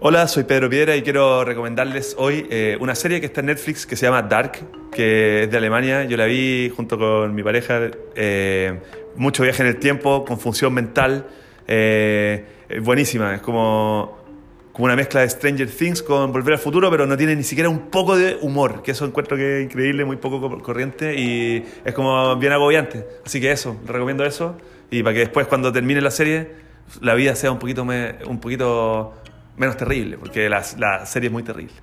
Hola, soy Pedro Piedra y quiero recomendarles hoy eh, una serie que está en Netflix que se llama Dark, que es de Alemania. Yo la vi junto con mi pareja, eh, mucho viaje en el tiempo, confusión mental, eh, buenísima, es como, como una mezcla de Stranger Things con Volver al Futuro, pero no tiene ni siquiera un poco de humor, que eso encuentro que es increíble, muy poco corriente y es como bien agobiante. Así que eso, recomiendo eso y para que después cuando termine la serie la vida sea un poquito, me, un poquito menos terrible, porque la, serie es muy terrible.